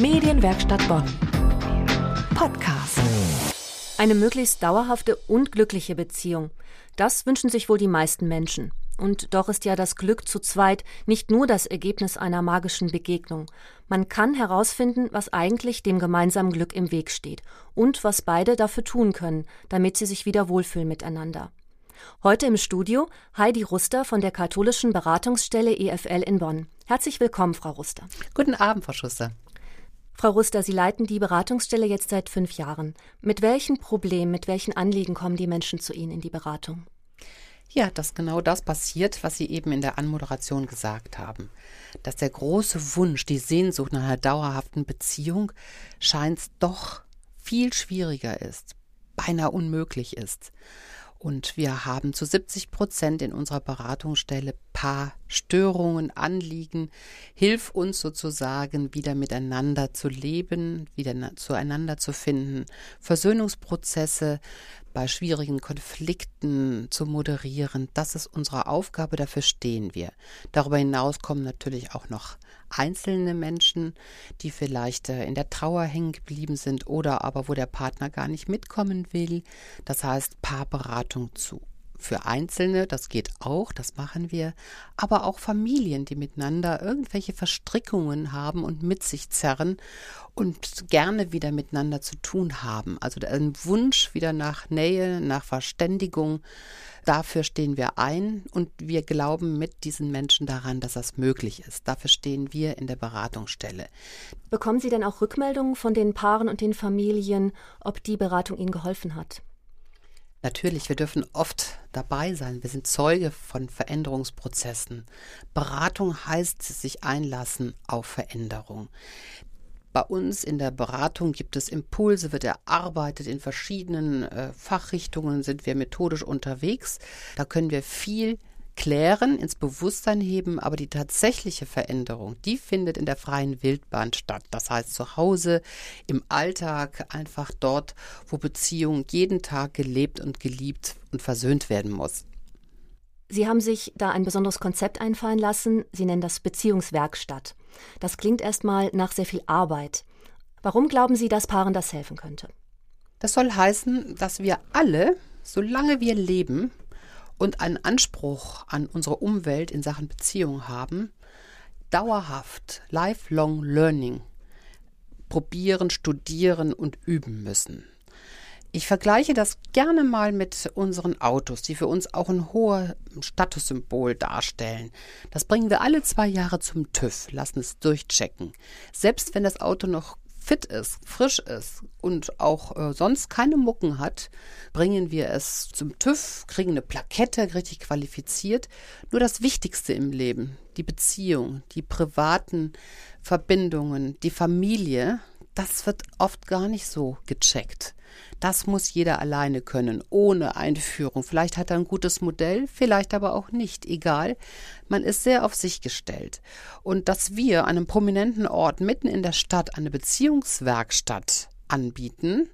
Medienwerkstatt Bonn. Podcast. Eine möglichst dauerhafte und glückliche Beziehung. Das wünschen sich wohl die meisten Menschen. Und doch ist ja das Glück zu zweit nicht nur das Ergebnis einer magischen Begegnung. Man kann herausfinden, was eigentlich dem gemeinsamen Glück im Weg steht und was beide dafür tun können, damit sie sich wieder wohlfühlen miteinander. Heute im Studio Heidi Ruster von der katholischen Beratungsstelle EFL in Bonn. Herzlich willkommen, Frau Ruster. Guten Abend, Frau Schuster. Frau Ruster, Sie leiten die Beratungsstelle jetzt seit fünf Jahren. Mit welchen Problemen, mit welchen Anliegen kommen die Menschen zu Ihnen in die Beratung? Ja, dass genau das passiert, was Sie eben in der Anmoderation gesagt haben. Dass der große Wunsch, die Sehnsucht nach einer dauerhaften Beziehung scheint doch viel schwieriger ist, beinahe unmöglich ist. Und wir haben zu 70 Prozent in unserer Beratungsstelle Paar Störungen, Anliegen. Hilf uns sozusagen wieder miteinander zu leben, wieder zueinander zu finden, Versöhnungsprozesse bei schwierigen Konflikten zu moderieren. Das ist unsere Aufgabe, dafür stehen wir. Darüber hinaus kommen natürlich auch noch einzelne Menschen, die vielleicht äh, in der Trauer hängen geblieben sind oder aber wo der Partner gar nicht mitkommen will. Das heißt Paarberatung zu für Einzelne, das geht auch, das machen wir, aber auch Familien, die miteinander irgendwelche Verstrickungen haben und mit sich zerren und gerne wieder miteinander zu tun haben. Also ein Wunsch wieder nach Nähe, nach Verständigung, Dafür stehen wir ein und wir glauben mit diesen Menschen daran, dass das möglich ist. Dafür stehen wir in der Beratungsstelle. Bekommen Sie denn auch Rückmeldungen von den Paaren und den Familien, ob die Beratung Ihnen geholfen hat? Natürlich, wir dürfen oft dabei sein. Wir sind Zeuge von Veränderungsprozessen. Beratung heißt sich einlassen auf Veränderung. Bei uns in der Beratung gibt es Impulse, wird erarbeitet. In verschiedenen äh, Fachrichtungen sind wir methodisch unterwegs. Da können wir viel klären, ins Bewusstsein heben, aber die tatsächliche Veränderung, die findet in der freien Wildbahn statt. Das heißt zu Hause, im Alltag, einfach dort, wo Beziehung jeden Tag gelebt und geliebt und versöhnt werden muss. Sie haben sich da ein besonderes Konzept einfallen lassen. Sie nennen das Beziehungswerkstatt. Das klingt erstmal nach sehr viel Arbeit. Warum glauben Sie, dass Paaren das helfen könnte? Das soll heißen, dass wir alle, solange wir leben und einen Anspruch an unsere Umwelt in Sachen Beziehung haben, dauerhaft lifelong learning probieren, studieren und üben müssen. Ich vergleiche das gerne mal mit unseren Autos, die für uns auch ein hoher Statussymbol darstellen. Das bringen wir alle zwei Jahre zum TÜV, lassen es durchchecken. Selbst wenn das Auto noch fit ist, frisch ist und auch äh, sonst keine Mucken hat, bringen wir es zum TÜV, kriegen eine Plakette richtig qualifiziert. Nur das Wichtigste im Leben, die Beziehung, die privaten Verbindungen, die Familie, das wird oft gar nicht so gecheckt. Das muss jeder alleine können, ohne Einführung. Vielleicht hat er ein gutes Modell, vielleicht aber auch nicht. Egal. Man ist sehr auf sich gestellt. Und dass wir an einem prominenten Ort mitten in der Stadt eine Beziehungswerkstatt anbieten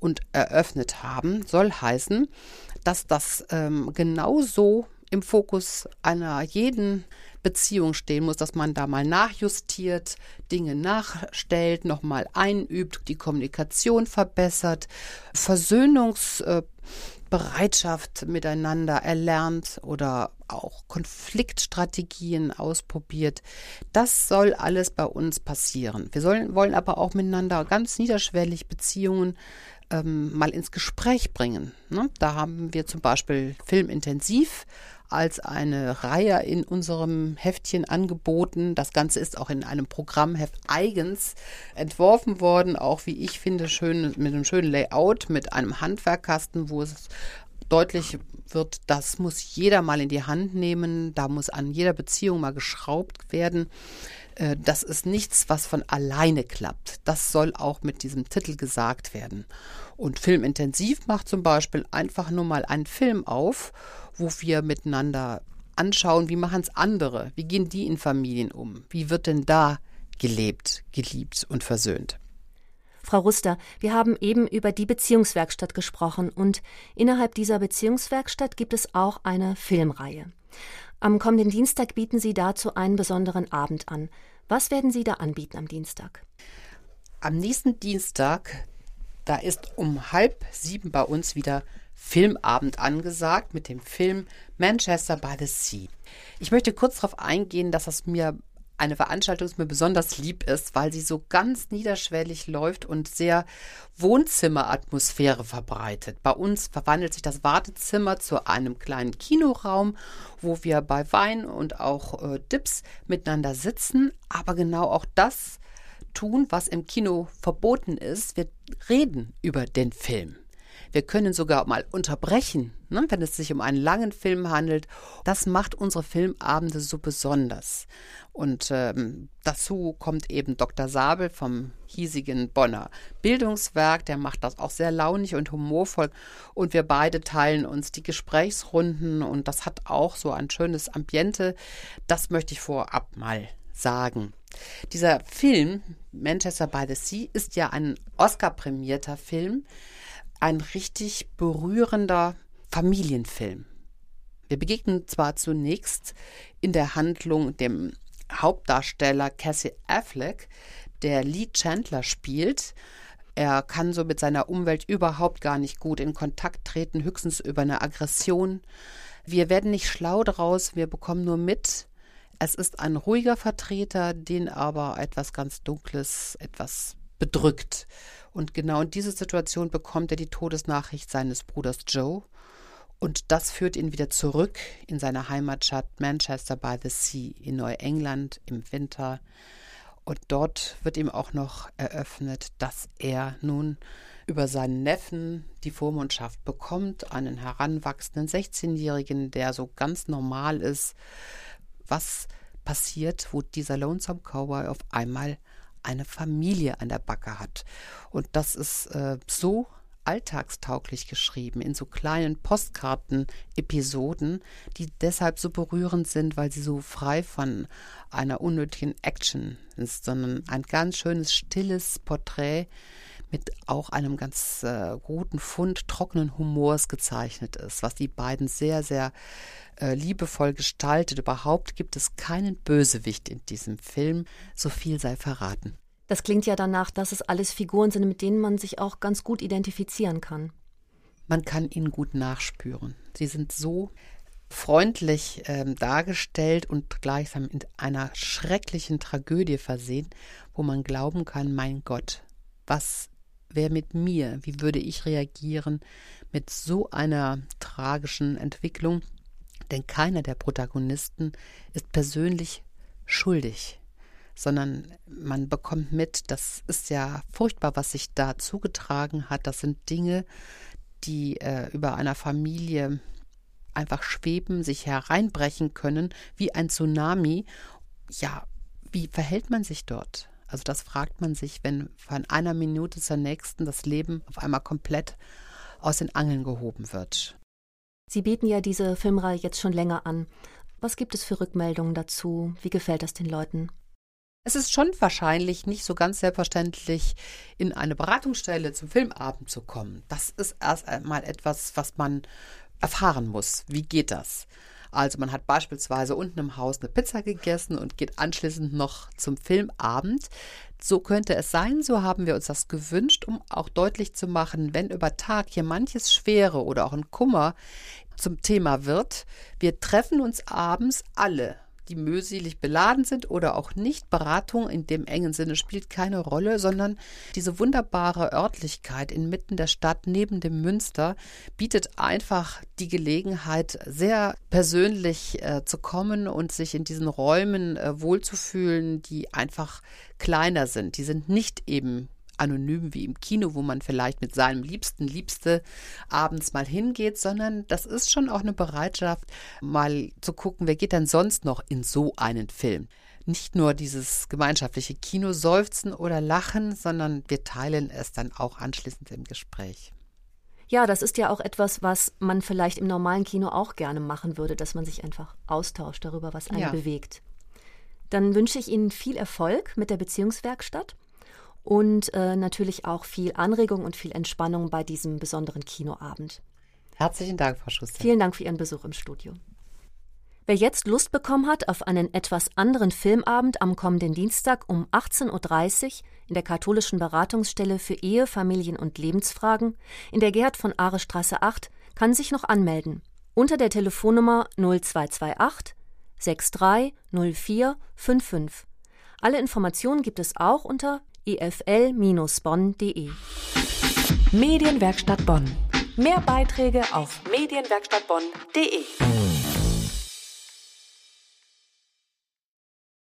und eröffnet haben, soll heißen, dass das ähm, genauso im Fokus einer jeden Beziehung stehen muss, dass man da mal nachjustiert, Dinge nachstellt, nochmal einübt, die Kommunikation verbessert, Versöhnungsbereitschaft miteinander erlernt oder auch Konfliktstrategien ausprobiert. Das soll alles bei uns passieren. Wir sollen, wollen aber auch miteinander ganz niederschwellig Beziehungen ähm, mal ins Gespräch bringen. Ne? Da haben wir zum Beispiel Filmintensiv als eine Reihe in unserem Heftchen angeboten. Das Ganze ist auch in einem Programmheft eigens entworfen worden, auch wie ich finde, schön mit einem schönen Layout, mit einem Handwerkkasten, wo es deutlich wird, das muss jeder mal in die Hand nehmen, da muss an jeder Beziehung mal geschraubt werden. Äh, das ist nichts, was von alleine klappt. Das soll auch mit diesem Titel gesagt werden. Und Filmintensiv macht zum Beispiel einfach nur mal einen Film auf, wo wir miteinander anschauen, wie machen es andere, wie gehen die in Familien um, wie wird denn da gelebt, geliebt und versöhnt. Frau Ruster, wir haben eben über die Beziehungswerkstatt gesprochen und innerhalb dieser Beziehungswerkstatt gibt es auch eine Filmreihe. Am kommenden Dienstag bieten Sie dazu einen besonderen Abend an. Was werden Sie da anbieten am Dienstag? am nächsten Dienstag, da ist um halb sieben bei uns wieder Filmabend angesagt mit dem Film Manchester by the Sea. Ich möchte kurz darauf eingehen, dass das mir eine Veranstaltung ist mir besonders lieb ist, weil sie so ganz niederschwellig läuft und sehr Wohnzimmeratmosphäre verbreitet. Bei uns verwandelt sich das Wartezimmer zu einem kleinen Kinoraum, wo wir bei Wein und auch äh, Dips miteinander sitzen, aber genau auch das tun, was im Kino verboten ist. Wir reden über den Film. Wir können sogar mal unterbrechen, ne, wenn es sich um einen langen Film handelt. Das macht unsere Filmabende so besonders. Und ähm, dazu kommt eben Dr. Sabel vom hiesigen Bonner Bildungswerk. Der macht das auch sehr launig und humorvoll. Und wir beide teilen uns die Gesprächsrunden. Und das hat auch so ein schönes Ambiente. Das möchte ich vorab mal sagen. Dieser Film, Manchester by the Sea, ist ja ein Oscar-prämierter Film ein richtig berührender Familienfilm. Wir begegnen zwar zunächst in der Handlung dem Hauptdarsteller Cassie Affleck, der Lee Chandler spielt. Er kann so mit seiner Umwelt überhaupt gar nicht gut in Kontakt treten, höchstens über eine Aggression. Wir werden nicht schlau daraus, wir bekommen nur mit, es ist ein ruhiger Vertreter, den aber etwas ganz Dunkles, etwas bedrückt. Und genau in diese Situation bekommt er die Todesnachricht seines Bruders Joe. Und das führt ihn wieder zurück in seine Heimatstadt Manchester by the Sea in Neuengland im Winter. Und dort wird ihm auch noch eröffnet, dass er nun über seinen Neffen die Vormundschaft bekommt, einen heranwachsenden 16-Jährigen, der so ganz normal ist. Was passiert, wo dieser Lonesome Cowboy auf einmal eine Familie an der Backe hat. Und das ist äh, so alltagstauglich geschrieben, in so kleinen Postkarten-Episoden, die deshalb so berührend sind, weil sie so frei von einer unnötigen Action ist, sondern ein ganz schönes, stilles Porträt mit auch einem ganz äh, guten Fund trockenen Humors gezeichnet ist, was die beiden sehr, sehr äh, liebevoll gestaltet. Überhaupt gibt es keinen Bösewicht in diesem Film, so viel sei verraten. Das klingt ja danach, dass es alles Figuren sind, mit denen man sich auch ganz gut identifizieren kann. Man kann ihnen gut nachspüren. Sie sind so freundlich ähm, dargestellt und gleichsam in einer schrecklichen Tragödie versehen, wo man glauben kann, mein Gott, was wäre mit mir? Wie würde ich reagieren mit so einer tragischen Entwicklung? Denn keiner der Protagonisten ist persönlich schuldig sondern man bekommt mit, das ist ja furchtbar, was sich da zugetragen hat. Das sind Dinge, die äh, über einer Familie einfach schweben, sich hereinbrechen können, wie ein Tsunami. Ja, wie verhält man sich dort? Also das fragt man sich, wenn von einer Minute zur nächsten das Leben auf einmal komplett aus den Angeln gehoben wird. Sie bieten ja diese Filmreihe jetzt schon länger an. Was gibt es für Rückmeldungen dazu? Wie gefällt das den Leuten? Es ist schon wahrscheinlich nicht so ganz selbstverständlich, in eine Beratungsstelle zum Filmabend zu kommen. Das ist erst einmal etwas, was man erfahren muss. Wie geht das? Also man hat beispielsweise unten im Haus eine Pizza gegessen und geht anschließend noch zum Filmabend. So könnte es sein, so haben wir uns das gewünscht, um auch deutlich zu machen, wenn über Tag hier manches Schwere oder auch ein Kummer zum Thema wird, wir treffen uns abends alle die mühselig beladen sind oder auch nicht. Beratung in dem engen Sinne spielt keine Rolle, sondern diese wunderbare Örtlichkeit inmitten der Stadt neben dem Münster bietet einfach die Gelegenheit, sehr persönlich äh, zu kommen und sich in diesen Räumen äh, wohlzufühlen, die einfach kleiner sind. Die sind nicht eben anonym wie im Kino, wo man vielleicht mit seinem Liebsten, Liebste abends mal hingeht, sondern das ist schon auch eine Bereitschaft, mal zu gucken, wer geht denn sonst noch in so einen Film. Nicht nur dieses gemeinschaftliche Kino seufzen oder lachen, sondern wir teilen es dann auch anschließend im Gespräch. Ja, das ist ja auch etwas, was man vielleicht im normalen Kino auch gerne machen würde, dass man sich einfach austauscht darüber, was einen ja. bewegt. Dann wünsche ich Ihnen viel Erfolg mit der Beziehungswerkstatt und äh, natürlich auch viel Anregung und viel Entspannung bei diesem besonderen Kinoabend. Herzlichen Dank, Frau Schuster. Vielen Dank für Ihren Besuch im Studio. Wer jetzt Lust bekommen hat auf einen etwas anderen Filmabend am kommenden Dienstag um 18.30 Uhr in der katholischen Beratungsstelle für Ehe, Familien und Lebensfragen in der Gerhard von Ahre Straße 8 kann sich noch anmelden unter der Telefonnummer 0228 630455. Alle Informationen gibt es auch unter ifl-bonn.de. Medienwerkstatt Bonn. Mehr Beiträge auf medienwerkstattbonn.de.